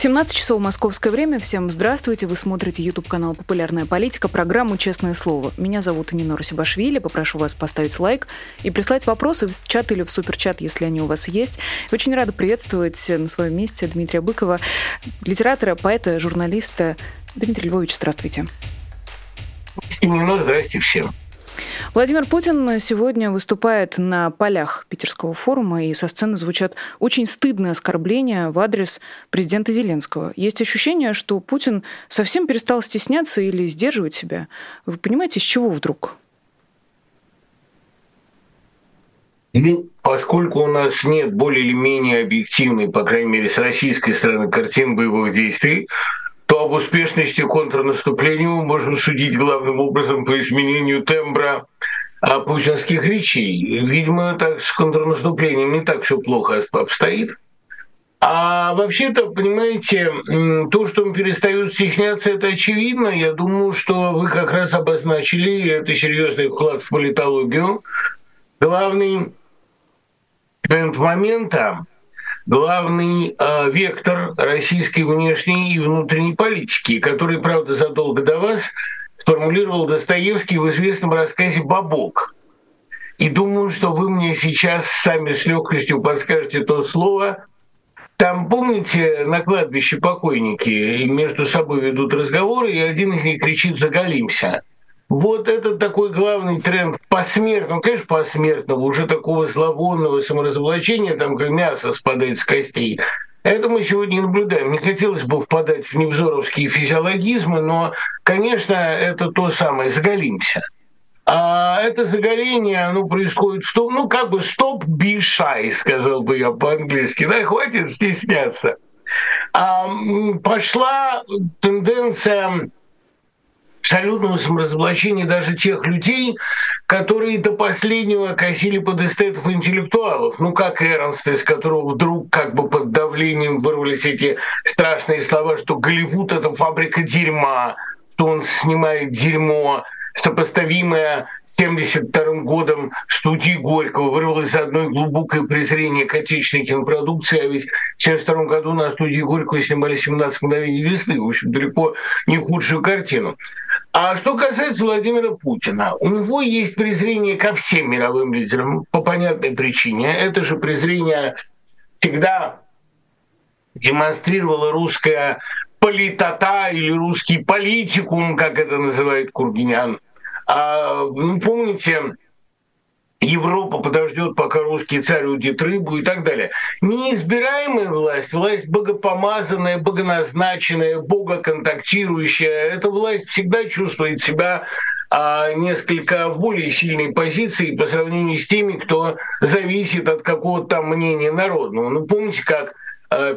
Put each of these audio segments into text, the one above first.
17 часов московское время. Всем здравствуйте. Вы смотрите YouTube-канал «Популярная политика», программу «Честное слово». Меня зовут Нина Русибашвили. Попрошу вас поставить лайк и прислать вопросы в чат или в суперчат, если они у вас есть. Очень рада приветствовать на своем месте Дмитрия Быкова, литератора, поэта, журналиста. Дмитрий Львович, здравствуйте. Нина, здрасте всем. Владимир Путин сегодня выступает на полях Питерского форума, и со сцены звучат очень стыдные оскорбления в адрес президента Зеленского. Есть ощущение, что Путин совсем перестал стесняться или сдерживать себя. Вы понимаете, с чего вдруг? Ну, поскольку у нас нет более или менее объективной, по крайней мере, с российской стороны картин боевых действий, об успешности контрнаступления мы можем судить главным образом по изменению тембра а, путинских речей. Видимо, так с контрнаступлением не так все плохо обстоит. А вообще-то, понимаете, то, что он перестает стесняться, это очевидно. Я думаю, что вы как раз обозначили, это серьезный вклад в политологию. Главный момента главный э, вектор российской внешней и внутренней политики, который, правда, задолго до вас сформулировал Достоевский в известном рассказе «Бабок». И думаю, что вы мне сейчас сами с легкостью подскажете то слово. Там, помните, на кладбище покойники между собой ведут разговоры, и один из них кричит «Заголимся». Вот это такой главный тренд посмертного, конечно, посмертного, уже такого зловонного саморазоблачения, там как мясо спадает с костей. Это мы сегодня наблюдаем. Не хотелось бы впадать в невзоровские физиологизмы, но, конечно, это то самое «заголимся». А это заголение, оно происходит в том, ну, как бы «стоп, shy», сказал бы я по-английски, да, хватит стесняться. А пошла тенденция абсолютного саморазоблачения даже тех людей, которые до последнего косили под эстетов интеллектуалов. Ну, как Эрнст, из которого вдруг как бы под давлением вырвались эти страшные слова, что Голливуд — это фабрика дерьма, что он снимает дерьмо, сопоставимое с 1972 годом студии Горького, вырвалось одно глубокое презрение к отечественной кинопродукции, а ведь в 1972 году на студии Горького снимали «17 мгновений весны», в общем, далеко не худшую картину. А что касается Владимира Путина, у него есть презрение ко всем мировым лидерам по понятной причине. Это же презрение всегда демонстрировала русская политота или русский политикум, как это называет Кургинян. А, ну, помните, Европа подождет, пока русский царь удит рыбу и так далее. Неизбираемая власть, власть богопомазанная, богоназначенная, богоконтактирующая, эта власть всегда чувствует себя а несколько в более сильной позиции по сравнению с теми, кто зависит от какого-то мнения народного. Ну, помните, как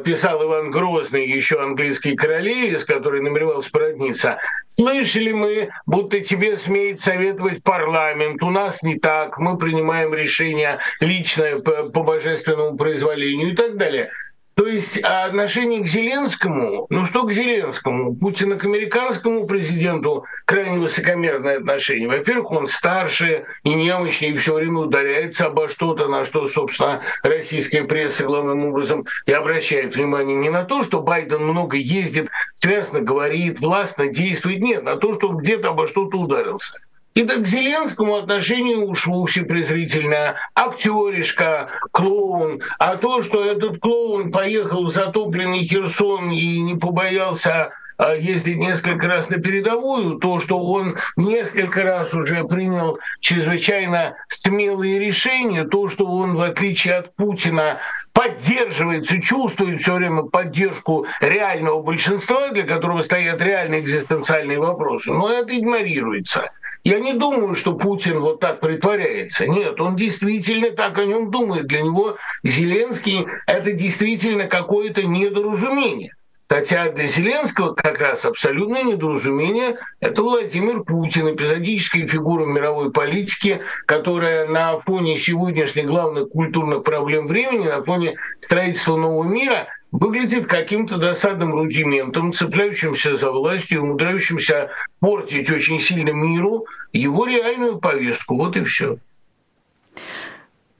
писал Иван Грозный, еще английский королеве, с которой намеревался породниться, слышали мы, будто тебе смеет советовать парламент, у нас не так, мы принимаем решение личное по, по божественному произволению и так далее. То есть отношение к Зеленскому, ну что к Зеленскому, Путина к американскому президенту крайне высокомерное отношение. Во-первых, он старше и немощный, и все время ударяется обо что-то, на что, собственно, российская пресса главным образом и обращает внимание не на то, что Байден много ездит, связно говорит, властно действует, нет, на то, что он где-то обо что-то ударился. И так к Зеленскому отношению уж вовсе презрительно. Актеришка, клоун. А то, что этот клоун поехал в затопленный Херсон и не побоялся а, ездить несколько раз на передовую, то, что он несколько раз уже принял чрезвычайно смелые решения, то, что он, в отличие от Путина, поддерживается, чувствует все время поддержку реального большинства, для которого стоят реальные экзистенциальные вопросы, но это игнорируется. Я не думаю, что Путин вот так притворяется. Нет, он действительно так о нем думает. Для него Зеленский — это действительно какое-то недоразумение. Хотя для Зеленского как раз абсолютное недоразумение – это Владимир Путин, эпизодическая фигура мировой политики, которая на фоне сегодняшних главных культурных проблем времени, на фоне строительства нового мира выглядит каким-то досадным рудиментом, цепляющимся за власть и умудряющимся портить очень сильно миру его реальную повестку. Вот и все.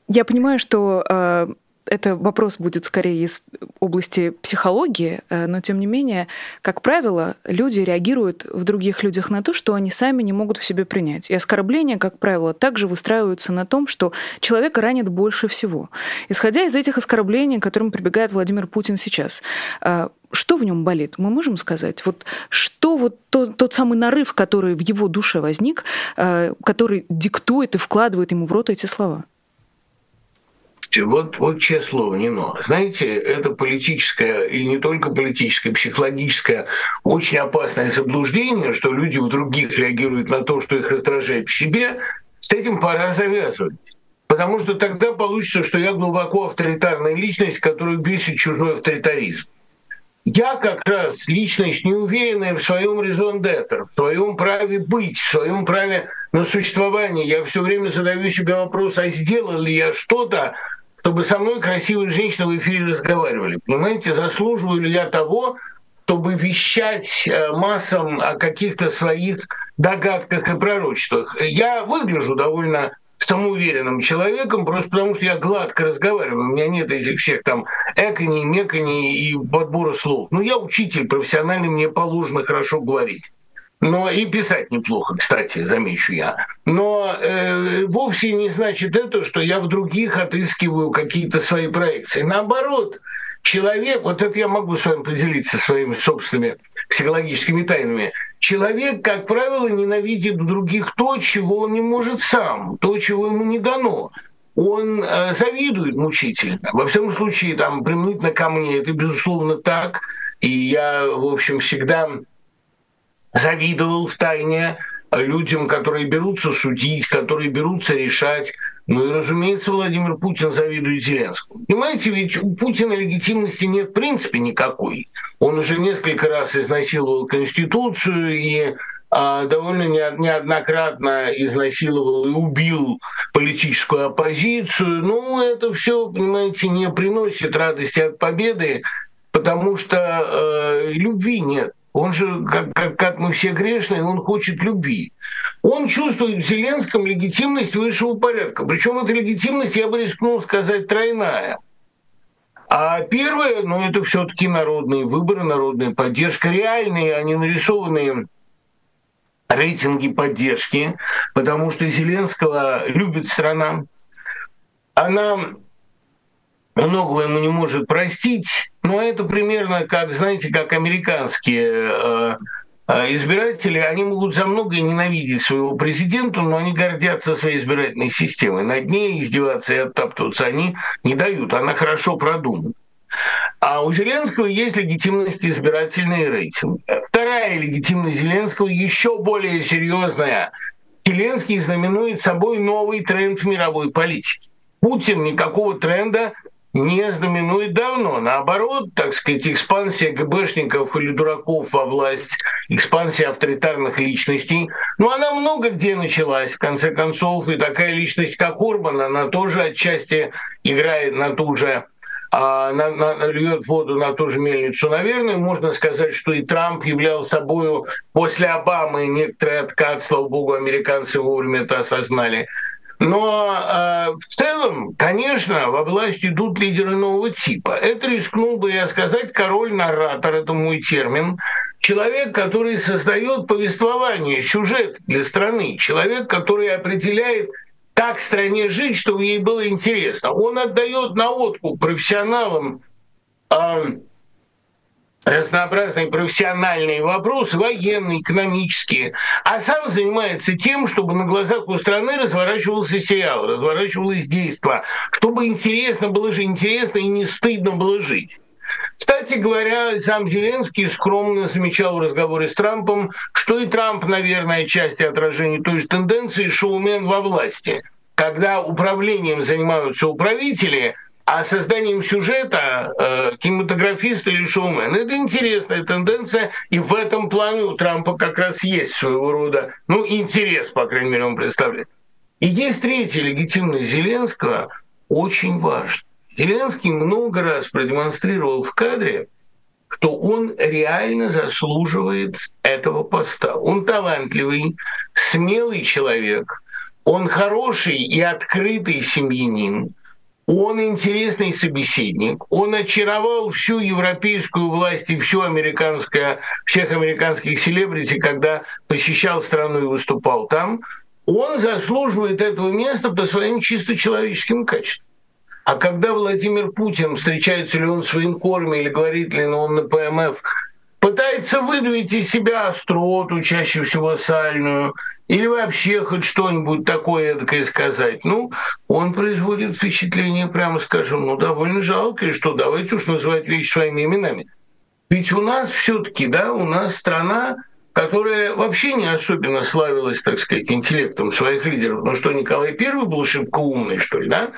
Я понимаю, что э, это вопрос будет скорее из области психологии, э, но тем не менее, как правило, люди реагируют в других людях на то, что они сами не могут в себе принять. И оскорбления, как правило, также выстраиваются на том, что человека ранит больше всего. Исходя из этих оскорблений, к которым прибегает Владимир Путин сейчас, э, что в нем болит? Мы можем сказать, вот что вот тот, тот самый нарыв, который в его душе возник, э, который диктует и вкладывает ему в рот эти слова? Вот, вот честное слово, не но. Знаете, это политическое, и не только политическое, психологическое, очень опасное заблуждение, что люди в других реагируют на то, что их раздражает в себе, с этим пора завязывать. Потому что тогда получится, что я глубоко авторитарная личность, которую бесит чужой авторитаризм. Я как раз личность неуверенная в своем резон в своем праве быть, в своем праве на существование. Я все время задаю себе вопрос, а сделал ли я что-то, чтобы со мной красивые женщины в эфире разговаривали. Понимаете, заслуживаю ли я того, чтобы вещать э, массам о каких-то своих догадках и пророчествах. Я выгляжу довольно самоуверенным человеком, просто потому что я гладко разговариваю, у меня нет этих всех там эконий, меконий и подбора слов. Ну, я учитель профессиональный, мне положено хорошо говорить. Но и писать неплохо, кстати, замечу я. Но э, вовсе не значит это, что я в других отыскиваю какие-то свои проекции. Наоборот, человек, вот это я могу с вами поделиться своими собственными психологическими тайнами. Человек, как правило, ненавидит других то, чего он не может сам, то, чего ему не дано он э, завидует мучительно. Во всяком случае, там, применительно ко мне, это безусловно так. И я, в общем, всегда завидовал в тайне людям, которые берутся судить, которые берутся решать. Ну и, разумеется, Владимир Путин завидует Зеленскому. Понимаете, ведь у Путина легитимности нет в принципе никакой. Он уже несколько раз изнасиловал Конституцию и а, довольно неоднократно изнасиловал и убил политическую оппозицию. Ну, это все, понимаете, не приносит радости от победы, потому что э, любви нет. Он же, как, как, как мы все грешные, он хочет любви. Он чувствует в Зеленском легитимность высшего порядка. Причем эта легитимность, я бы рискнул сказать, тройная. А первое, ну это все-таки народные выборы, народная поддержка, реальные, а не нарисованные рейтинги поддержки, потому что Зеленского любит страна. Она многого ему не может простить, но это примерно как, знаете, как американские э, э, избиратели, они могут за многое ненавидеть своего президента, но они гордятся своей избирательной системой. Над ней издеваться и оттаптываться они не дают, она хорошо продумана. А у Зеленского есть легитимность избирательный рейтинг. Вторая легитимность Зеленского еще более серьезная. Зеленский знаменует собой новый тренд в мировой политике. Путин никакого тренда не знаменует давно. Наоборот, так сказать, экспансия ГБшников или дураков во власть, экспансия авторитарных личностей, ну, она много где началась, в конце концов, и такая личность, как Урбан, она тоже отчасти играет на ту же а, на, на, льет воду на ту же мельницу. Наверное, можно сказать, что и Трамп являл собой после Обамы некоторый откат, слава богу, американцы вовремя это осознали, но э, в целом, конечно, во власть идут лидеры нового типа. Это рискнул бы я сказать король-наратор, это мой термин. Человек, который создает повествование, сюжет для страны. Человек, который определяет, как стране жить, чтобы ей было интересно. Он отдает на откуп профессионалам э, разнообразные профессиональные вопросы, военные, экономические, а сам занимается тем, чтобы на глазах у страны разворачивался сериал, разворачивалось действие, чтобы интересно было же интересно и не стыдно было жить. Кстати говоря, сам Зеленский скромно замечал в разговоре с Трампом, что и Трамп, наверное, часть отражения той же тенденции шоумен во власти. Когда управлением занимаются управители, а созданием сюжета э, кинематографист или шоумен. Это интересная тенденция, и в этом плане у Трампа как раз есть своего рода, ну, интерес, по крайней мере, он представляет. И есть третья легитимность Зеленского, очень важная. Зеленский много раз продемонстрировал в кадре, что он реально заслуживает этого поста. Он талантливый, смелый человек, он хороший и открытый семьянин, он интересный собеседник, он очаровал всю европейскую власть и всю американское, всех американских селебрити, когда посещал страну и выступал там. Он заслуживает этого места по своим чисто человеческим качествам. А когда Владимир Путин, встречается ли он с военкорами или говорит ли он на ПМФ, пытается выдавить из себя остроту, чаще всего сальную, или вообще хоть что-нибудь такое эдакое сказать. Ну, он производит впечатление, прямо скажем, ну, довольно жалкое, что давайте уж называть вещи своими именами. Ведь у нас все таки да, у нас страна, которая вообще не особенно славилась, так сказать, интеллектом своих лидеров. Ну что, Николай I был шибко умный, что ли, да?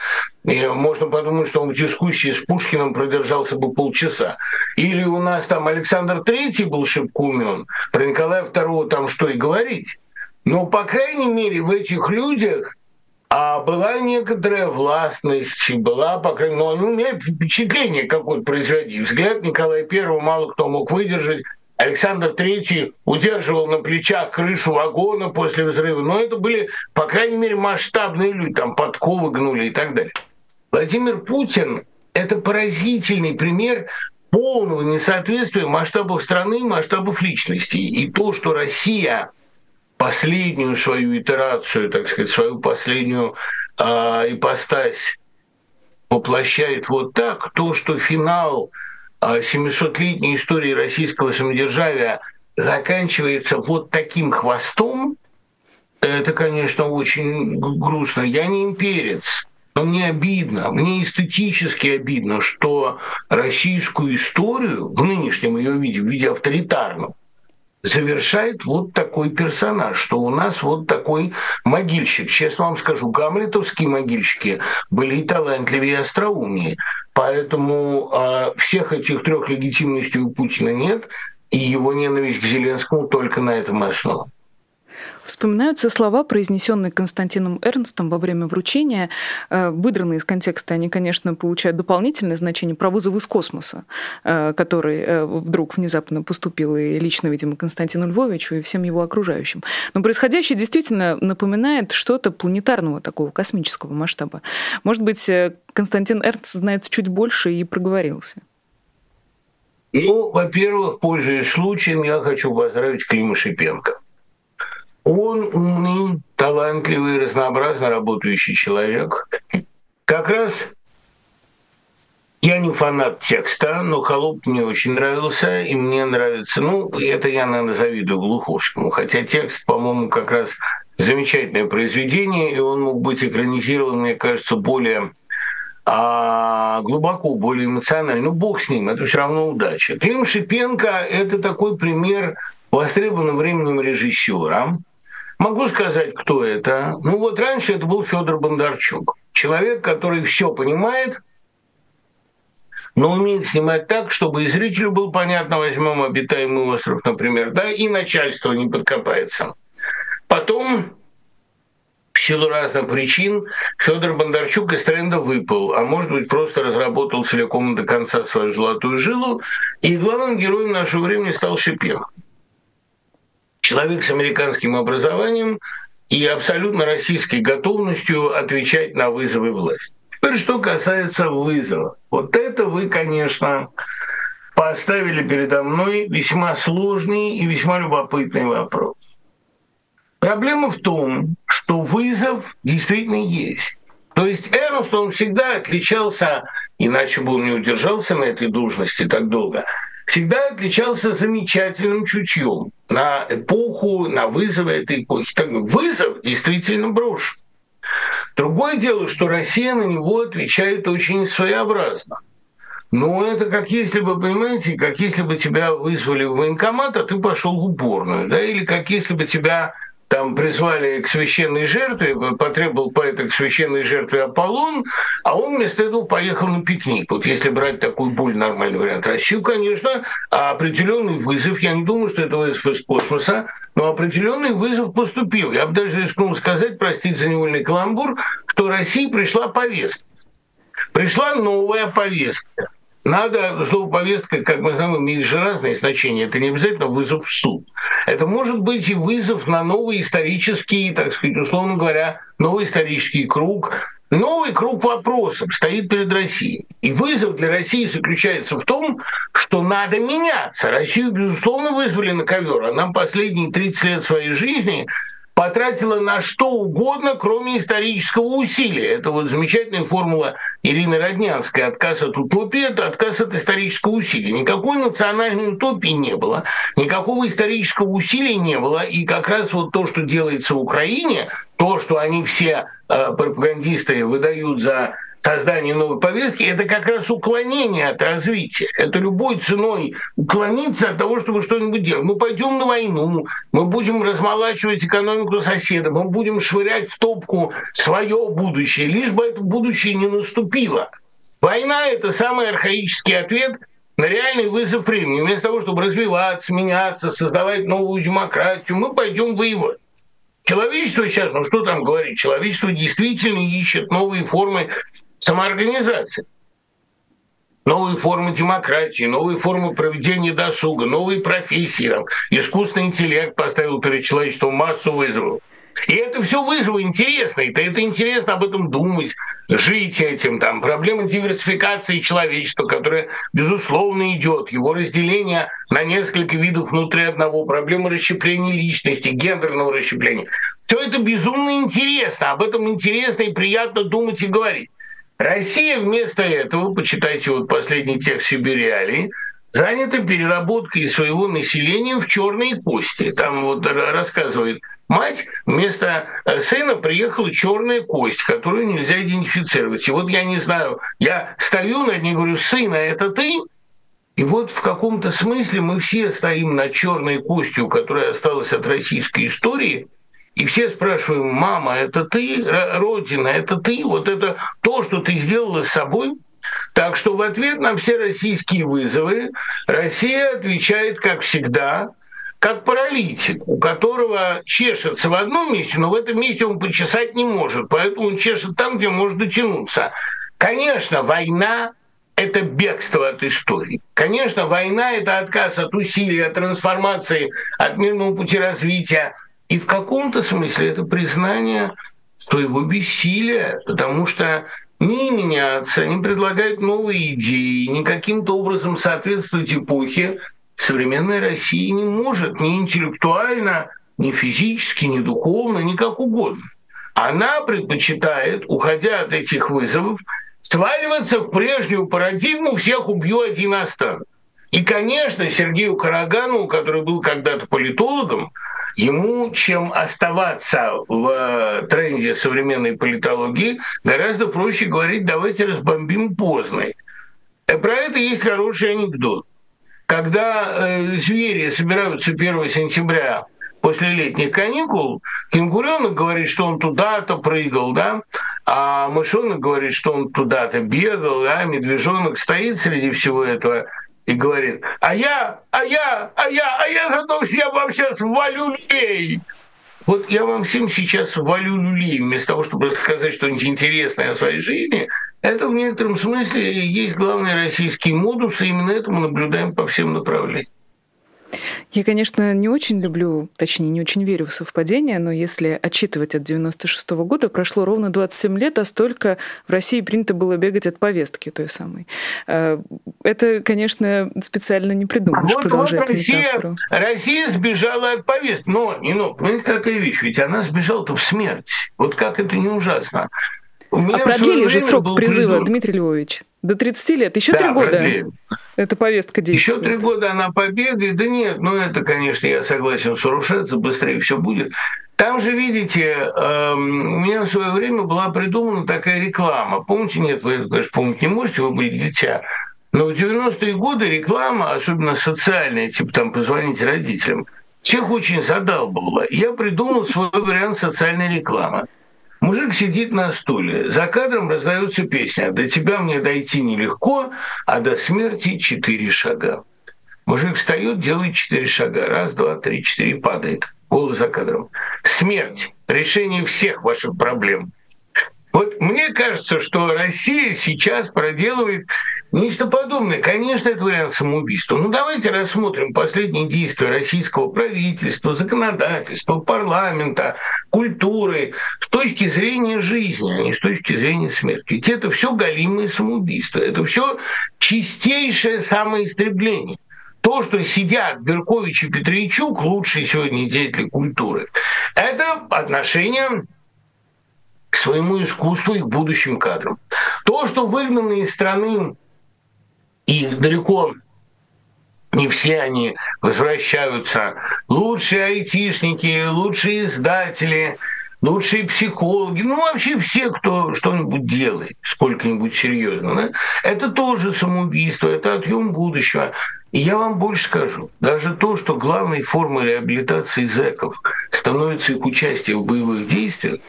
И можно подумать, что он в дискуссии с Пушкиным продержался бы полчаса. Или у нас там Александр III был шибко умен, про Николая II там что и говорить. Но, по крайней мере, в этих людях а была некоторая властность, была, по крайней мере, но они умеют впечатление какое-то производить. Взгляд Николая I мало кто мог выдержать, Александр III удерживал на плечах крышу вагона после взрыва, но это были, по крайней мере, масштабные люди, там подковы гнули и так далее. Владимир Путин – это поразительный пример полного несоответствия масштабов страны и масштабов личности. И то, что Россия последнюю свою итерацию, так сказать, свою последнюю э, ипостась воплощает вот так, то, что финал 700-летней истории российского самодержавия заканчивается вот таким хвостом, это, конечно, очень грустно. Я не имперец, но мне обидно, мне эстетически обидно, что российскую историю в нынешнем ее виде, в виде авторитарном, завершает вот такой персонаж, что у нас вот такой могильщик. Честно вам скажу, гамлетовские могильщики были и талантливее, и остроумнее. Поэтому э, всех этих трех легитимностей у Путина нет, и его ненависть к Зеленскому только на этом основа. Вспоминаются слова, произнесенные Константином Эрнстом во время вручения. Э, выдранные из контекста они, конечно, получают дополнительное значение про вызов из космоса, э, который э, вдруг внезапно поступил и лично, видимо, Константину Львовичу и всем его окружающим. Но происходящее действительно напоминает что-то планетарного такого космического масштаба. Может быть, Константин Эрнст знает чуть больше и проговорился. Ну, во-первых, пользуясь случаем, я хочу поздравить Клима Шипенко. Он умный, талантливый, разнообразно работающий человек. Как раз я не фанат текста, но «Холоп» мне очень нравился, и мне нравится, ну, это я, наверное, завидую Глуховскому, хотя текст, по-моему, как раз замечательное произведение, и он мог быть экранизирован, мне кажется, более а, глубоко, более эмоционально. Ну, бог с ним, это все равно удача. Клим Шипенко – это такой пример востребованного временем режиссера, Могу сказать, кто это. Ну вот раньше это был Федор Бондарчук. Человек, который все понимает, но умеет снимать так, чтобы и зрителю было понятно, возьмем обитаемый остров, например, да, и начальство не подкопается. Потом, в силу разных причин, Федор Бондарчук из тренда выпал, а может быть просто разработал целиком до конца свою золотую жилу, и главным героем нашего времени стал Шипенко человек с американским образованием и абсолютно российской готовностью отвечать на вызовы власти. Теперь, что касается вызова. Вот это вы, конечно, поставили передо мной весьма сложный и весьма любопытный вопрос. Проблема в том, что вызов действительно есть. То есть Эрнст, он всегда отличался, иначе бы он не удержался на этой должности так долго, всегда отличался замечательным чутьем на эпоху, на вызовы этой эпохи. Так, вызов действительно брошен. Другое дело, что Россия на него отвечает очень своеобразно. Но это как если бы, понимаете, как если бы тебя вызвали в военкомат, а ты пошел в уборную, да, или как если бы тебя там призвали к священной жертве, потребовал поэта к священной жертве Аполлон, а он вместо этого поехал на пикник. Вот если брать такой более нормальный вариант. Россию, конечно, определенный вызов, я не думаю, что это вызов из космоса, но определенный вызов поступил. Я бы даже рискнул сказать, простите за невольный каламбур, что России пришла повестка. Пришла новая повестка. Надо, слово повестка, как мы знаем, имеет же разные значения. Это не обязательно вызов в суд. Это может быть и вызов на новый исторический, так сказать, условно говоря, новый исторический круг, Новый круг вопросов стоит перед Россией. И вызов для России заключается в том, что надо меняться. Россию, безусловно, вызвали на ковер. Она последние 30 лет своей жизни потратила на что угодно, кроме исторического усилия. Это вот замечательная формула Ирины Роднянской. Отказ от утопии – это отказ от исторического усилия. Никакой национальной утопии не было, никакого исторического усилия не было. И как раз вот то, что делается в Украине, то, что они все э, пропагандисты выдают за создание новой повестки, это как раз уклонение от развития. Это любой ценой уклониться от того, чтобы что-нибудь делать. Мы пойдем на войну, мы будем размолачивать экономику соседа, мы будем швырять в топку свое будущее, лишь бы это будущее не наступило. Война – это самый архаический ответ на реальный вызов времени. Вместо того, чтобы развиваться, меняться, создавать новую демократию, мы пойдем воевать. Человечество сейчас, ну что там говорить, человечество действительно ищет новые формы самоорганизации. Новые формы демократии, новые формы проведения досуга, новые профессии. Там, искусственный интеллект поставил перед человечеством массу вызовов. И это все вызовы интересные. Это, это интересно об этом думать, жить этим. Там, проблема диверсификации человечества, которая, безусловно, идет. Его разделение на несколько видов внутри одного. Проблема расщепления личности, гендерного расщепления. Все это безумно интересно. Об этом интересно и приятно думать и говорить. Россия вместо этого, почитайте вот последний текст Сибириалии, занята переработкой своего населения в черные кости. Там вот рассказывает мать, вместо э, сына приехала черная кость, которую нельзя идентифицировать. И вот я не знаю, я стою над ней и говорю, сына, это ты? И вот в каком-то смысле мы все стоим над черной костью, которая осталась от российской истории – и все спрашиваем, мама, это ты, Родина, это ты, вот это то, что ты сделала с собой. Так что в ответ на все российские вызовы Россия отвечает, как всегда, как паралитик, у которого чешется в одном месте, но в этом месте он почесать не может, поэтому он чешет там, где может дотянуться. Конечно, война это бегство от истории. Конечно, война – это отказ от усилий, от трансформации, от мирного пути развития – и в каком-то смысле это признание своего бессилия, потому что не меняться, не предлагать новые идеи, не каким-то образом соответствовать эпохе, современная Россия не может ни интеллектуально, ни физически, ни духовно, ни как угодно. Она предпочитает, уходя от этих вызовов, сваливаться в прежнюю парадигму «всех убью, один остану». И, конечно, Сергею Карагану, который был когда-то политологом, ему, чем оставаться в тренде современной политологии, гораздо проще говорить «давайте разбомбим Познань». Э, про это есть хороший анекдот. Когда э, звери собираются 1 сентября после летних каникул, кенгуренок говорит, что он туда-то прыгал, да, а мышонок говорит, что он туда-то бегал, да, медвежонок стоит среди всего этого и говорит, а я, а я, а я, а я зато всем вам сейчас валю люлей. Вот я вам всем сейчас валю люлей, вместо того, чтобы рассказать что-нибудь интересное о своей жизни, это в некотором смысле есть главный российский модус, и именно это мы наблюдаем по всем направлениям. Я, конечно, не очень люблю, точнее, не очень верю в совпадения, но если отчитывать от 96 -го года, прошло ровно 27 лет, а столько в России принято было бегать от повестки той самой. Э, это, конечно, специально не придумаешь, вот, продолжать вот Россия, метафору. Россия сбежала от повестки. Но, не ну, понимаете, какая вещь, ведь она сбежала-то в смерть. Вот как это не ужасно. А продлили же срок призыва, придуман... Дмитрий Львович. До 30 лет. Еще три да, года. Продлили. Эта повестка действует. Еще три года она побегает. Да нет, ну это, конечно, я согласен, сорушаться, быстрее все будет. Там же, видите, э, у меня в свое время была придумана такая реклама. Помните, нет, вы конечно, помнить не можете, вы были дитя. Но в 90-е годы реклама, особенно социальная, типа там позвонить родителям, всех очень задалбывала. Я придумал свой вариант социальной рекламы. Мужик сидит на стуле, за кадром раздается песня «До тебя мне дойти нелегко, а до смерти четыре шага». Мужик встает, делает четыре шага. Раз, два, три, четыре, падает. Голос за кадром. Смерть. Решение всех ваших проблем. Вот мне кажется, что Россия сейчас проделывает нечто подобное. Конечно, это вариант самоубийства. Ну давайте рассмотрим последние действия российского правительства, законодательства, парламента, культуры с точки зрения жизни, а не с точки зрения смерти. Ведь это все галимое самоубийство. Это все чистейшее самоистребление то, что сидят Беркович и Петричук, лучшие сегодня деятели культуры, это отношение своему искусству и к будущим кадрам. То, что выгнаны из страны и далеко не все они возвращаются, лучшие айтишники, лучшие издатели – лучшие психологи, ну вообще все, кто что-нибудь делает, сколько-нибудь серьезно, да? это тоже самоубийство, это отъем будущего. И я вам больше скажу, даже то, что главной формой реабилитации зэков становится их участие в боевых действиях,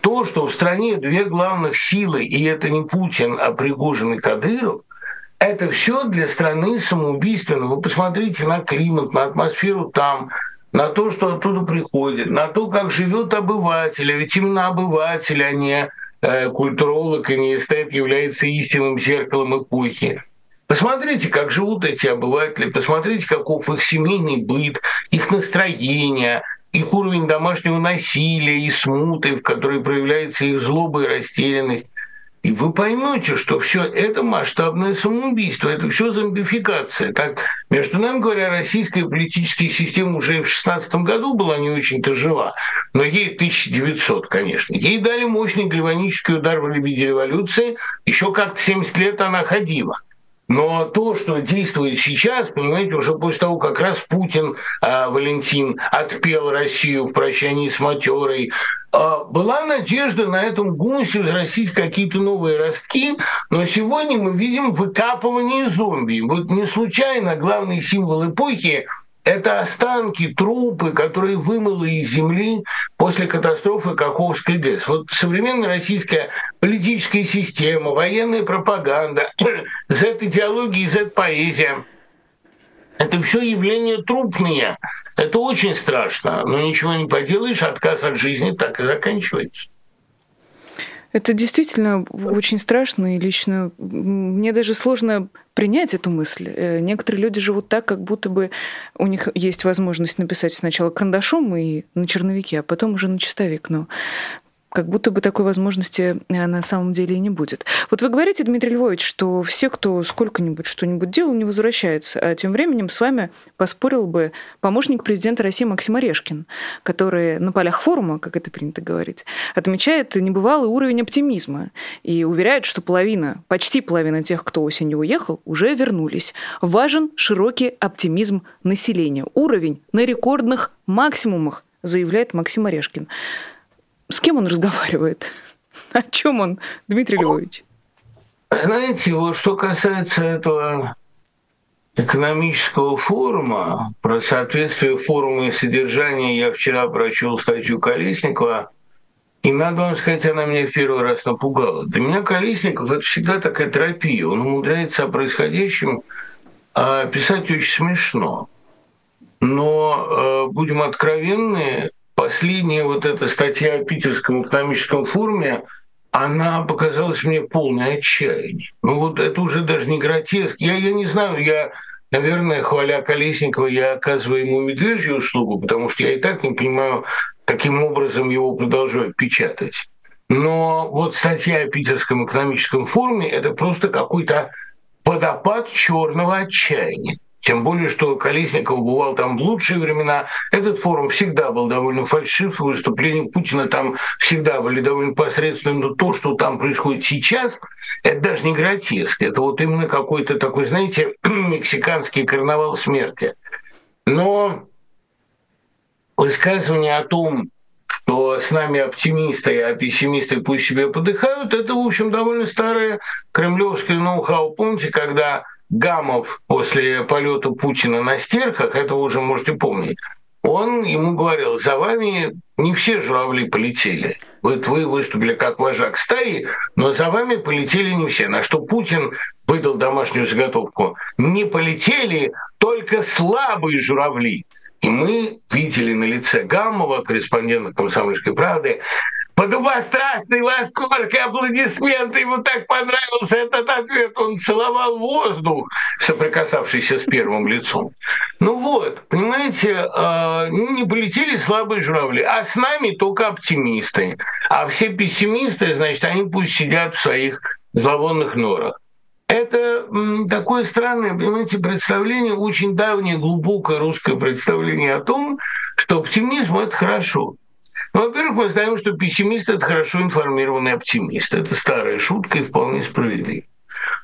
то, что в стране две главных силы, и это не Путин, а Пригожин и Кадыров, это все для страны самоубийственно. Вы посмотрите на климат, на атмосферу там, на то, что оттуда приходит, на то, как живет обыватель. А ведь именно обыватель, а не э, культуролог и не эстет является истинным зеркалом эпохи. Посмотрите, как живут эти обыватели, посмотрите, каков их семейный быт, их настроение, их уровень домашнего насилия и смуты, в которой проявляется их злоба и растерянность. И вы поймете, что все это масштабное самоубийство, это все зомбификация. Так, между нами говоря, российская политическая система уже в 16 году была не очень-то жива, но ей 1900, конечно. Ей дали мощный гальванический удар в виде революции, еще как-то 70 лет она ходила. Но то, что действует сейчас, понимаете, уже после того, как раз Путин, э, Валентин, отпел Россию в прощании с матерой, была надежда на этом гусе взрастить какие-то новые ростки, но сегодня мы видим выкапывание зомби. Вот не случайно главный символ эпохи это останки, трупы, которые вымыло из земли после катастрофы Каховской ГЭС. Вот современная российская политическая система, военная пропаганда, Z-идеология, Z-поэзия – это все явления трупные. Это очень страшно, но ничего не поделаешь, отказ от жизни так и заканчивается. Это действительно очень страшно, и лично мне даже сложно принять эту мысль. Э, некоторые люди живут так, как будто бы у них есть возможность написать сначала карандашом и на черновике, а потом уже на чистовик. Но как будто бы такой возможности э, на самом деле и не будет. Вот вы говорите, Дмитрий Львович, что все, кто сколько-нибудь что-нибудь делал, не возвращается. А тем временем с вами поспорил бы помощник президента России Максим Орешкин, который на полях форума, как это принято говорить, отмечает небывалый уровень оптимизма и уверяет, что половина, почти половина тех, кто осенью уехал, уже вернулись. Важен широкий оптимизм населения. Уровень на рекордных максимумах, заявляет Максим Орешкин. С кем он разговаривает? О чем он, Дмитрий Львович? Знаете, вот что касается этого экономического форума, про соответствие форума и содержания я вчера прочел статью Колесникова, и надо вам сказать, она меня в первый раз напугала. Для меня Колесников – это всегда такая терапия. Он умудряется о происходящем а, писать очень смешно. Но, э, будем откровенны, последняя вот эта статья о Питерском экономическом форуме, она показалась мне полной отчаянием. Ну вот это уже даже не гротеск. Я, я не знаю, я, наверное, хваля Колесникова, я оказываю ему медвежью услугу, потому что я и так не понимаю, каким образом его продолжают печатать. Но вот статья о Питерском экономическом форуме – это просто какой-то водопад черного отчаяния. Тем более, что Колесников бывал там в лучшие времена. Этот форум всегда был довольно фальшив, выступления Путина там всегда были довольно посредственными. Но то, что там происходит сейчас, это даже не гротеск. Это вот именно какой-то такой, знаете, мексиканский карнавал смерти. Но высказывание о том, что с нами оптимисты, а пессимисты пусть себе подыхают, это, в общем, довольно старое кремлевское ноу-хау. Помните, когда Гамов после полета Путина на стерхах, это вы уже можете помнить, он ему говорил, за вами не все журавли полетели. Вот вы выступили как вожак стаи, но за вами полетели не все. На что Путин выдал домашнюю заготовку. Не полетели только слабые журавли. И мы видели на лице Гамова, корреспондента «Комсомольской правды», Подобострастный восторг и аплодисменты. Ему так понравился этот ответ. Он целовал воздух, соприкасавшийся с первым лицом. Ну вот, понимаете, э, не полетели слабые журавли, а с нами только оптимисты. А все пессимисты, значит, они пусть сидят в своих зловонных норах. Это такое странное, понимаете, представление, очень давнее, глубокое русское представление о том, что оптимизм – это хорошо. Ну, во-первых, мы знаем, что пессимист – это хорошо информированный оптимист. Это старая шутка и вполне справедлива.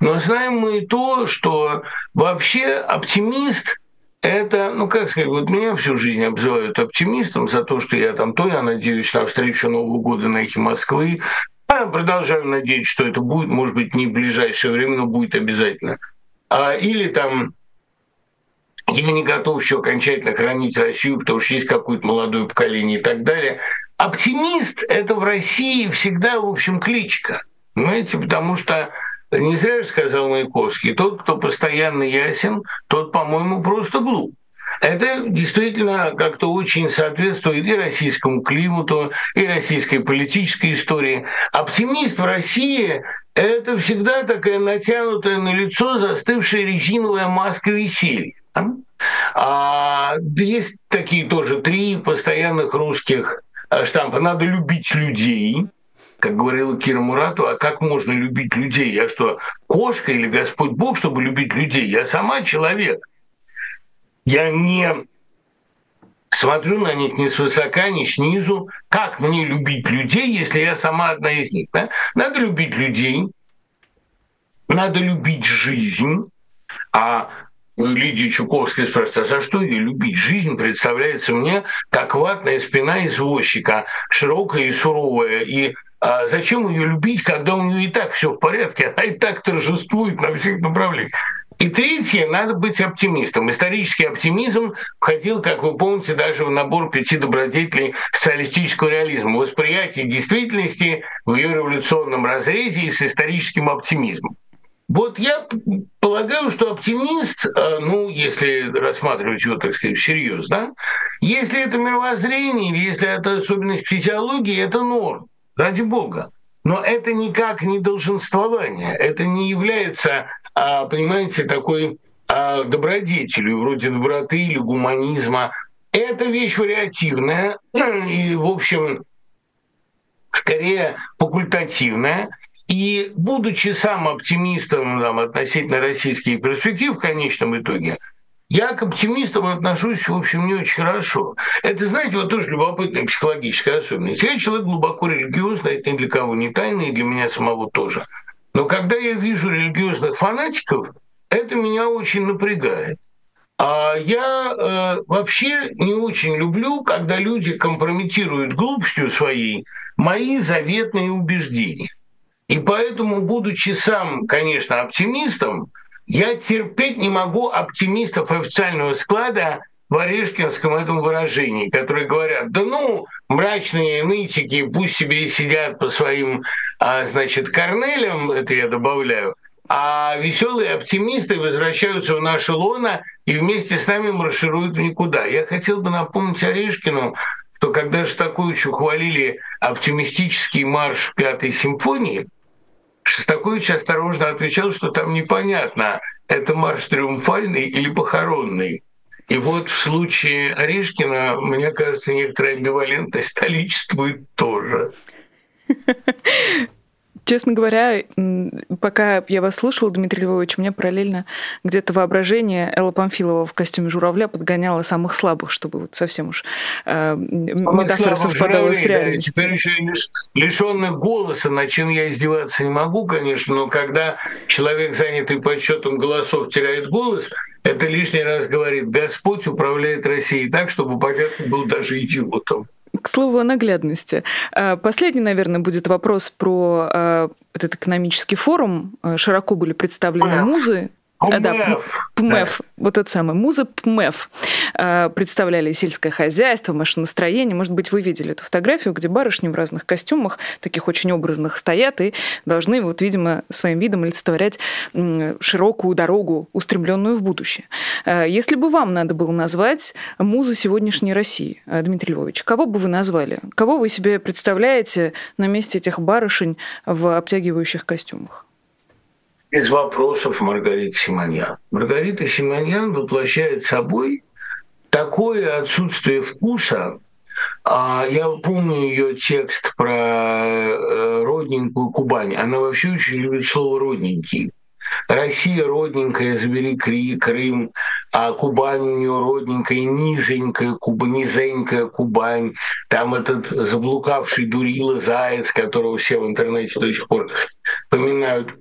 Но знаем мы и то, что вообще оптимист – это, ну как сказать, вот меня всю жизнь обзывают оптимистом за то, что я там то, я надеюсь на встречу Нового года на эхе Москвы, а продолжаю надеяться, что это будет, может быть, не в ближайшее время, но будет обязательно. А, или там я не готов еще окончательно хранить Россию, потому что есть какое-то молодое поколение и так далее. Оптимист – это в России всегда, в общем, кличка. Понимаете, потому что не зря же сказал Маяковский, тот, кто постоянно ясен, тот, по-моему, просто глуп. Это действительно как-то очень соответствует и российскому климату, и российской политической истории. Оптимист в России – это всегда такая натянутая на лицо застывшая резиновая маска веселья. А, есть такие тоже три постоянных русских штампа. Надо любить людей, как говорила Кира Мурату, а как можно любить людей? Я что, кошка или Господь Бог, чтобы любить людей? Я сама человек. Я не смотрю на них ни свысока, ни снизу. Как мне любить людей, если я сама одна из них? Да? Надо любить людей, надо любить жизнь, а Лидия Чуковская спрашивает, а за что ее любить? Жизнь представляется мне как ватная спина извозчика, широкая и суровая. И а зачем ее любить, когда у нее и так все в порядке, она и так торжествует на всех направлениях? И третье, надо быть оптимистом. Исторический оптимизм входил, как вы помните, даже в набор пяти добродетелей социалистического реализма. Восприятие действительности в ее революционном разрезе и с историческим оптимизмом. Вот я полагаю, что оптимист, э, ну, если рассматривать его, так сказать, всерьез, да, если это мировоззрение или если это особенность физиологии, это норм, ради бога. Но это никак не долженствование, это не является, а, понимаете, такой а, добродетелью, вроде доброты или гуманизма. Это вещь вариативная и, в общем, скорее факультативная. И будучи сам оптимистом там, относительно российских перспектив в конечном итоге, я к оптимистам отношусь, в общем, не очень хорошо. Это, знаете, вот тоже любопытная психологическая особенность. Я человек глубоко религиозный, это ни для кого не тайна, и для меня самого тоже. Но когда я вижу религиозных фанатиков, это меня очень напрягает. А я э, вообще не очень люблю, когда люди компрометируют глупостью своей мои заветные убеждения. И поэтому, будучи сам, конечно, оптимистом, я терпеть не могу оптимистов официального склада в Орешкинском этом выражении, которые говорят, да ну, мрачные нытики, пусть себе и сидят по своим, а, значит, корнелям, это я добавляю, а веселые оптимисты возвращаются в наше лоно и вместе с нами маршируют в никуда. Я хотел бы напомнить Орешкину, что когда же такую хвалили оптимистический марш Пятой симфонии – Шостакович осторожно отвечал, что там непонятно, это марш триумфальный или похоронный. И вот в случае Орешкина, мне кажется, некоторая амбивалентность наличествует тоже. Честно говоря, пока я вас слушала, Дмитрий Львович, у меня параллельно где-то воображение Элла Памфилова в костюме журавля подгоняло самых слабых, чтобы вот совсем уж э, метафора совпадала с реальностью. Да, теперь еще и лиш, лишенных голоса, над чем я издеваться не могу, конечно, но когда человек, занятый подсчетом голосов, теряет голос, это лишний раз говорит, Господь управляет Россией так, чтобы понятно был даже идиотом. К слову о наглядности. А, последний, наверное, будет вопрос про а, этот экономический форум. А, широко были представлены музы, ПМЭФ. Да, ПМЭФ, да. вот тот самый, муза ПМЭФ. э, представляли сельское хозяйство, машиностроение. Может быть, вы видели эту фотографию, где барышни в разных костюмах, таких очень образных, стоят и должны, вот, видимо, своим видом олицетворять широкую дорогу, устремленную в будущее. Э, если бы вам надо было назвать музы сегодняшней России, Дмитрий Львович, кого бы вы назвали? Кого вы себе представляете на месте этих барышень в обтягивающих костюмах? Без вопросов Маргарита Симоньян. Маргарита Симоньян воплощает собой такое отсутствие вкуса. А я помню ее текст про э, родненькую Кубань. Она вообще очень любит слово «родненький». Россия родненькая, забери Крым, а Кубань у нее родненькая, низенькая, Куба, низенькая Кубань. Там этот заблукавший Дурила Заяц, которого все в интернете до сих пор поминают.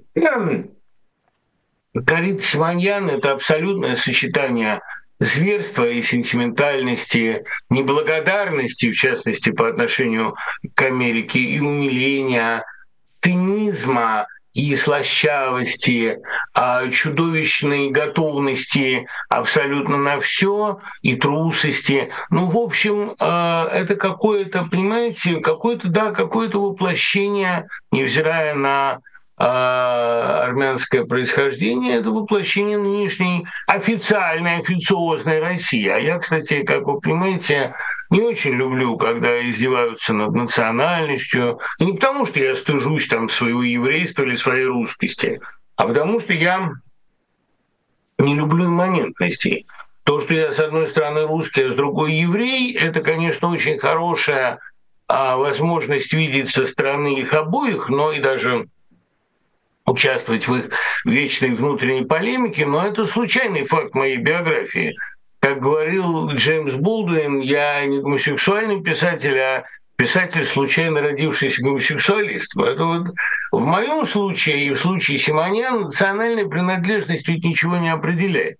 Карит Симоньян – это абсолютное сочетание зверства и сентиментальности, неблагодарности, в частности, по отношению к Америке, и умиления, цинизма и слащавости, а чудовищной готовности абсолютно на все и трусости. Ну, в общем, а, это какое-то, понимаете, какое-то, да, какое-то воплощение, невзирая на армянское происхождение, это воплощение нынешней официальной, официозной России. А я, кстати, как вы понимаете, не очень люблю, когда издеваются над национальностью. не потому, что я стыжусь там своего еврейства или своей русскости, а потому что я не люблю имманентности. То, что я с одной стороны русский, а с другой еврей, это, конечно, очень хорошая а, возможность видеть со стороны их обоих, но и даже участвовать в их вечной внутренней полемике, но это случайный факт моей биографии. Как говорил Джеймс Болдуин, я не гомосексуальный писатель, а писатель, случайно родившийся гомосексуалист. Это вот в моем случае и в случае Симонян национальная принадлежность ведь ничего не определяет.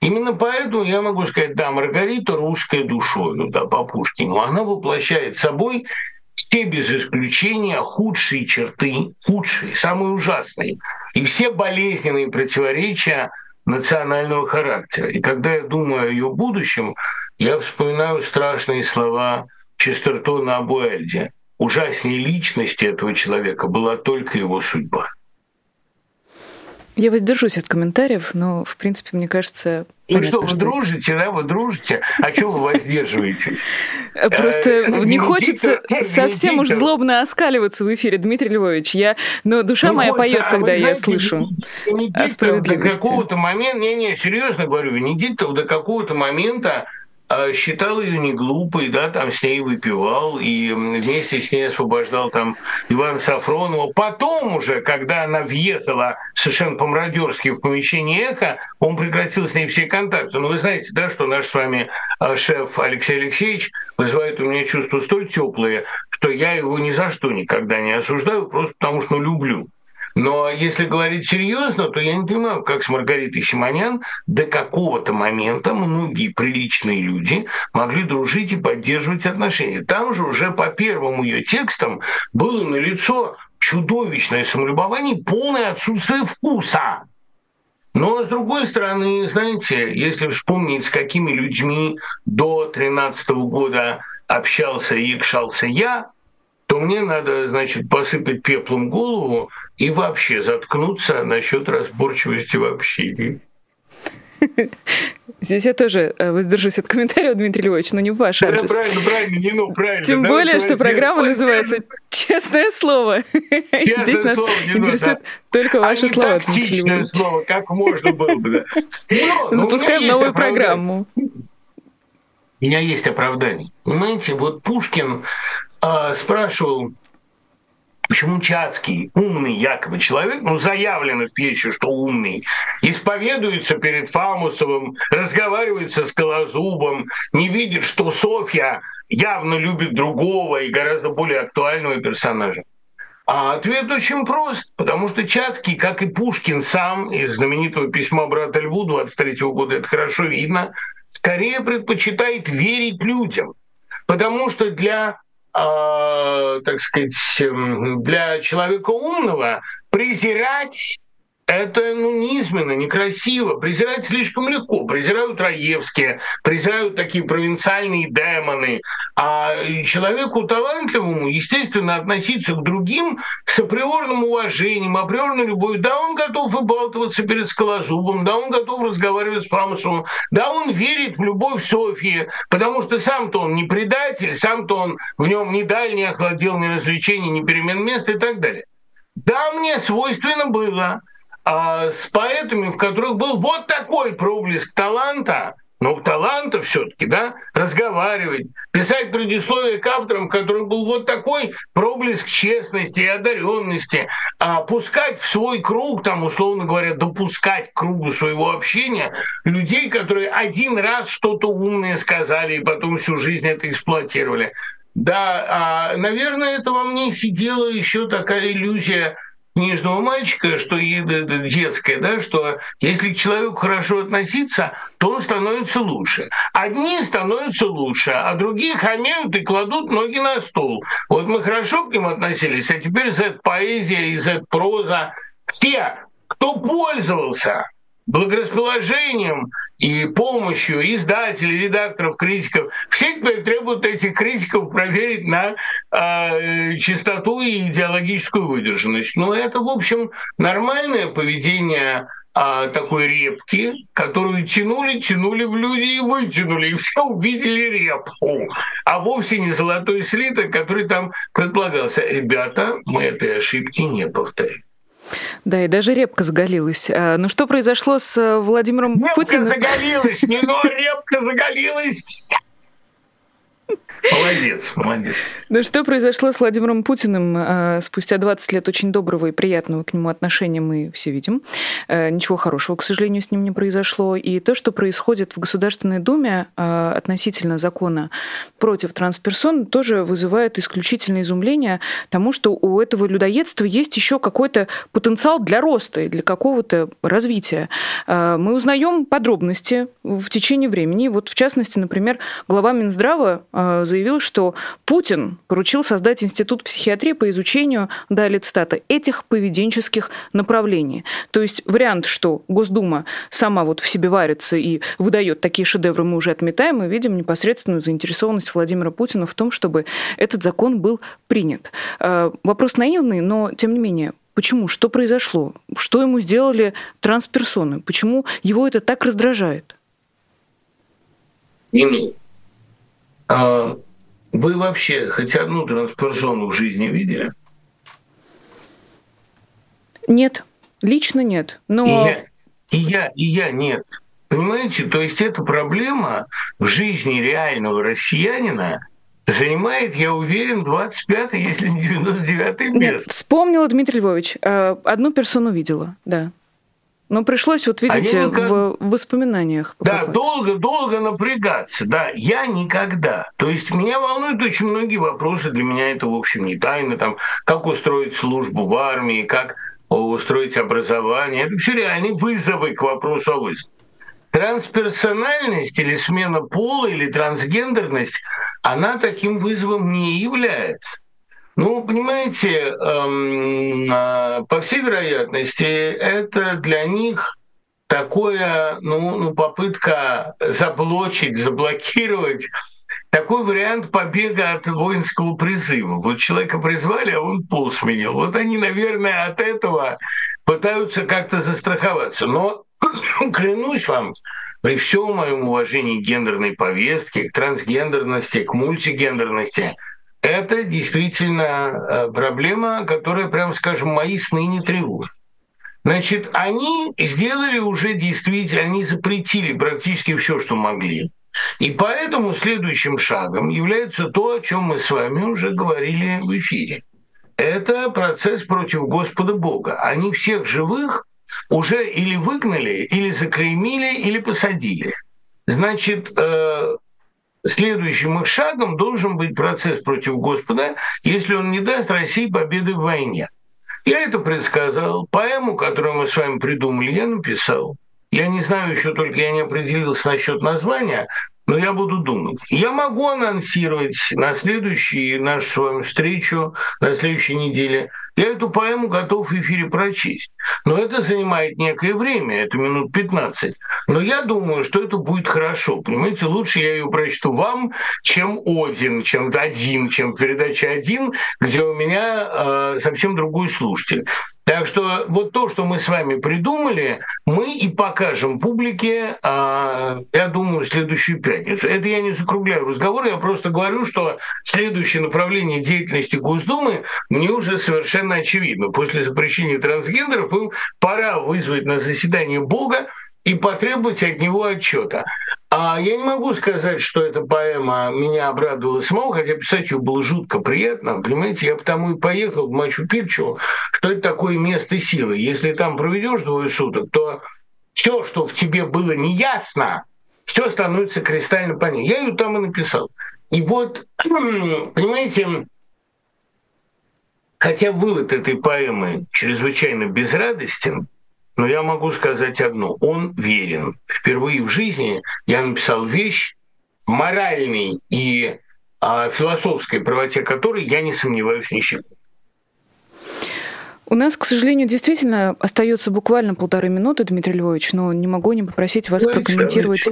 Именно поэтому я могу сказать, да, Маргарита русская душой, да, по Пушкину, она воплощает собой все без исключения худшие черты, худшие, самые ужасные, и все болезненные противоречия национального характера. И когда я думаю о ее будущем, я вспоминаю страшные слова Честертона об Уэльде. Ужаснее личности этого человека была только его судьба. Я воздержусь от комментариев, но, в принципе, мне кажется... Ну понятно, что, вы что... дружите, да, вы дружите? А что вы воздерживаетесь? Просто э, не хочется совсем уж злобно оскаливаться в эфире, Дмитрий Львович. Я, но душа ну моя поет, а когда я слышу о справедливости. До какого-то момента, не-не, серьезно говорю, Венедиктов до какого-то момента считал ее не глупой, да, там с ней выпивал и вместе с ней освобождал там Ивана Сафронова. Потом уже, когда она въехала совершенно по-мародерски в помещение «Эхо», он прекратил с ней все контакты. Ну, вы знаете, да, что наш с вами а, шеф Алексей Алексеевич вызывает у меня чувства столь теплые, что я его ни за что никогда не осуждаю, просто потому что ну, люблю. Но если говорить серьезно, то я не понимаю, как с Маргаритой Симонян до какого-то момента многие приличные люди могли дружить и поддерживать отношения. Там же уже по первым ее текстам было налицо чудовищное самолюбование, полное отсутствие вкуса. Но, с другой стороны, знаете, если вспомнить, с какими людьми до 13 года общался и якшался я, то мне надо, значит, посыпать пеплом голову и вообще заткнуться насчет разборчивости в общении. Здесь я тоже э, воздержусь от комментариев, Дмитрий Львович, но не в ваш адрес. Да, правильно, правильно, не ну, правильно. Тем более, что программа называется «Честное слово». Честное Здесь нас интересует только ваши а слова, Дмитрий Львович. слово, как можно было бы. Запускаем новую программу. У меня есть оправдание. Понимаете, вот Пушкин э, спрашивал, Почему Чацкий, умный якобы человек, ну заявлено в пьесе, что умный, исповедуется перед Фамусовым, разговаривает со Скалозубом, не видит, что Софья явно любит другого и гораздо более актуального персонажа. А ответ очень прост, потому что Чацкий, как и Пушкин сам из знаменитого письма брата Льву 23 года, это хорошо видно, скорее предпочитает верить людям. Потому что для э, так сказать, эм, для человека умного презирать это ну, низменно, некрасиво. Презирать слишком легко. Презирают Раевские, презирают такие провинциальные демоны. А человеку талантливому, естественно, относиться к другим с априорным уважением, априорной любовью. Да, он готов выбалтываться перед скалозубом, да, он готов разговаривать с Памусовым, да, он верит в любовь Софьи, потому что сам-то он не предатель, сам-то он в нем не дальний охладел, ни развлечений, ни перемен места и так далее. Да, мне свойственно было а, с поэтами, в которых был вот такой проблеск таланта, но таланта все-таки, да, разговаривать, писать предисловие к авторам, в которых был вот такой проблеск честности и одаренности, а пускать в свой круг, там, условно говоря, допускать к кругу своего общения людей, которые один раз что-то умное сказали и потом всю жизнь это эксплуатировали. Да, а, наверное, это во мне сидела еще такая иллюзия книжного мальчика, что детское, да, что если к человеку хорошо относиться, то он становится лучше. Одни становятся лучше, а другие хамеют и кладут ноги на стол. Вот мы хорошо к ним относились, а теперь Z-поэзия и Z-проза. Все, кто пользовался благорасположением и помощью издателей, редакторов, критиков. Все теперь требуют этих критиков проверить на э, чистоту и идеологическую выдержанность. Но это, в общем, нормальное поведение а, такой репки, которую тянули, тянули в люди и вытянули, и все увидели репку, а вовсе не золотой слиток, который там предполагался. Ребята, мы этой ошибки не повторим. Да, и даже репка заголилась. А, ну что произошло с э, Владимиром репка Путиным? Репка заголилась, не но репка заголилась. Молодец, молодец. Да что произошло с Владимиром Путиным а, спустя 20 лет очень доброго и приятного к нему отношения мы все видим. А, ничего хорошего, к сожалению, с ним не произошло. И то, что происходит в Государственной Думе а, относительно закона против трансперсон, тоже вызывает исключительное изумление тому, что у этого людоедства есть еще какой-то потенциал для роста и для какого-то развития. Мы узнаем подробности в течение времени. Вот, в частности, например, глава Минздрава заявил, что Путин поручил создать институт психиатрии по изучению, далее цитата, этих поведенческих направлений. То есть вариант, что Госдума сама вот в себе варится и выдает такие шедевры, мы уже отметаем, мы видим непосредственную заинтересованность Владимира Путина в том, чтобы этот закон был принят. А, вопрос наивный, но тем не менее, Почему? Что произошло? Что ему сделали трансперсоны? Почему его это так раздражает? Нину, а вы вообще хоть одну трансперсону в жизни видели? Нет, лично нет. Но... И я, и я, и я нет. Понимаете, то есть эта проблема в жизни реального россиянина занимает, я уверен, 25-й, если не 99-й место. Нет, вспомнила, Дмитрий Львович, э, одну персону видела, да. Но пришлось, вот видите, никак... в воспоминаниях. Покопаться. Да, долго, долго напрягаться. Да, я никогда. То есть меня волнуют очень многие вопросы. Для меня это, в общем, не тайна. Там, как устроить службу в армии, как устроить образование. Это все реальные вызовы к вопросу о вызове. Трансперсональность или смена пола или трансгендерность, она таким вызовом не является. Ну, понимаете, эм, а, по всей вероятности, это для них такое, ну, ну, попытка заблочить, заблокировать такой вариант побега от воинского призыва. Вот человека призвали, а он пол сменил. Вот они, наверное, от этого пытаются как-то застраховаться. Но клянусь вам, при всем моем уважении к гендерной повестке, к трансгендерности, к мультигендерности – это действительно э, проблема, которая, прям скажем, мои сны не тревожит. Значит, они сделали уже действительно, они запретили практически все, что могли. И поэтому следующим шагом является то, о чем мы с вами уже говорили в эфире. Это процесс против Господа Бога. Они всех живых уже или выгнали, или заклеймили, или посадили. Значит, э, следующим их шагом должен быть процесс против Господа, если он не даст России победы в войне. Я это предсказал. Поэму, которую мы с вами придумали, я написал. Я не знаю еще, только я не определился насчет названия, но я буду думать. Я могу анонсировать на следующую нашу с вами встречу, на следующей неделе, я эту поэму готов в эфире прочесть. Но это занимает некое время, это минут 15. Но я думаю, что это будет хорошо. Понимаете, лучше я ее прочту вам, чем один, чем один, чем передача один, где у меня э, совсем другой слушатель. Так что вот то, что мы с вами придумали, мы и покажем публике, а, я думаю, следующую пятницу. Это я не закругляю разговор, я просто говорю, что следующее направление деятельности Госдумы мне уже совершенно очевидно. После запрещения трансгендеров им пора вызвать на заседание Бога и потребовать от него отчета. А я не могу сказать, что эта поэма меня обрадовала самого, хотя писать ее было жутко приятно. Понимаете, я потому и поехал в Мачу-Пикчу, что это такое место силы. Если там проведешь двое суток, то все, что в тебе было неясно, все становится кристально понятно. Я ее там и написал. И вот, понимаете, хотя вывод этой поэмы чрезвычайно безрадостен, но я могу сказать одно. Он верен. Впервые в жизни я написал вещь моральной и а, философской правоте которой я не сомневаюсь ни секунды. У нас, к сожалению, действительно остается буквально полторы минуты, Дмитрий Львович, но не могу не попросить вас Лично, прокомментировать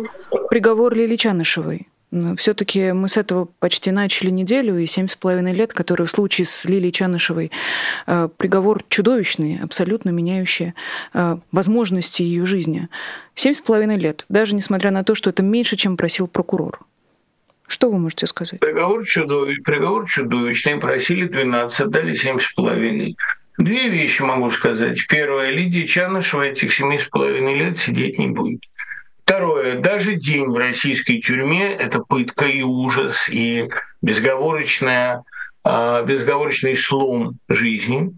приговор Лили Чанышевой. Все-таки мы с этого почти начали неделю, и семь с половиной лет, которые в случае с Лилией Чанышевой э, приговор чудовищный, абсолютно меняющий э, возможности ее жизни. Семь с половиной лет, даже несмотря на то, что это меньше, чем просил прокурор. Что вы можете сказать? Приговор, чудовищный, приговор чудовищный. Просили 12, дали семь с половиной. Две вещи могу сказать. Первое, Лидия Чанышева этих семи с половиной лет сидеть не будет. Второе. Даже день в российской тюрьме – это пытка и ужас, и безговорочная, а, безговорочный слом жизни.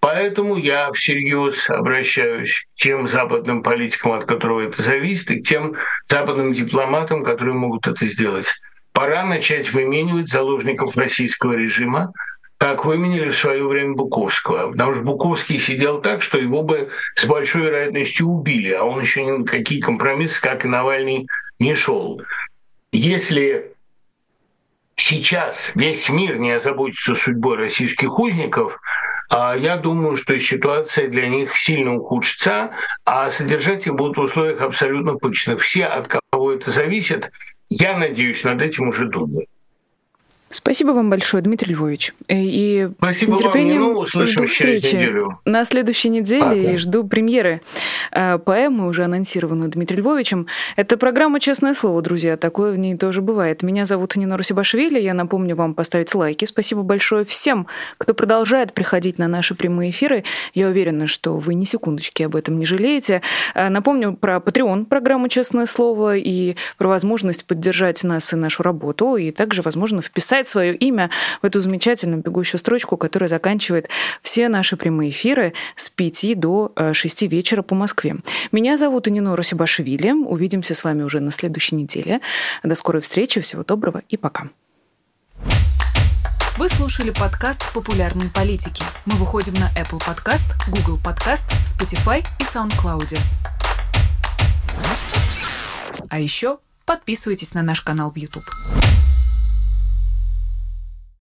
Поэтому я всерьез обращаюсь к тем западным политикам, от которого это зависит, и к тем западным дипломатам, которые могут это сделать. Пора начать выменивать заложников российского режима, как выменили в свое время Буковского. Потому что Буковский сидел так, что его бы с большой вероятностью убили, а он еще ни на какие компромиссы, как и Навальный, не шел. Если сейчас весь мир не озаботится судьбой российских узников, а я думаю, что ситуация для них сильно ухудшится, а содержать их будут в условиях абсолютно точных. Все, от кого это зависит, я надеюсь, над этим уже думают. Спасибо вам большое, Дмитрий Львович. Э, и Спасибо с нетерпением вам. Ну, жду встречи на следующей неделе Пока. и жду премьеры э, поэмы, уже анонсированную Дмитрием Львовичем. Это программа «Честное слово», друзья. Такое в ней тоже бывает. Меня зовут Нина Русибашвили. Я напомню вам поставить лайки. Спасибо большое всем, кто продолжает приходить на наши прямые эфиры. Я уверена, что вы ни секундочки об этом не жалеете. Э, напомню про Patreon программу «Честное слово» и про возможность поддержать нас и нашу работу, и также, возможно, вписать вписать свое имя в эту замечательную бегущую строчку, которая заканчивает все наши прямые эфиры с 5 до 6 э, вечера по Москве. Меня зовут Инина Росибашвили. Увидимся с вами уже на следующей неделе. До скорой встречи. Всего доброго и пока. Вы слушали подкаст «Популярные политики». Мы выходим на Apple Podcast, Google Podcast, Spotify и SoundCloud. А еще подписывайтесь на наш канал в YouTube.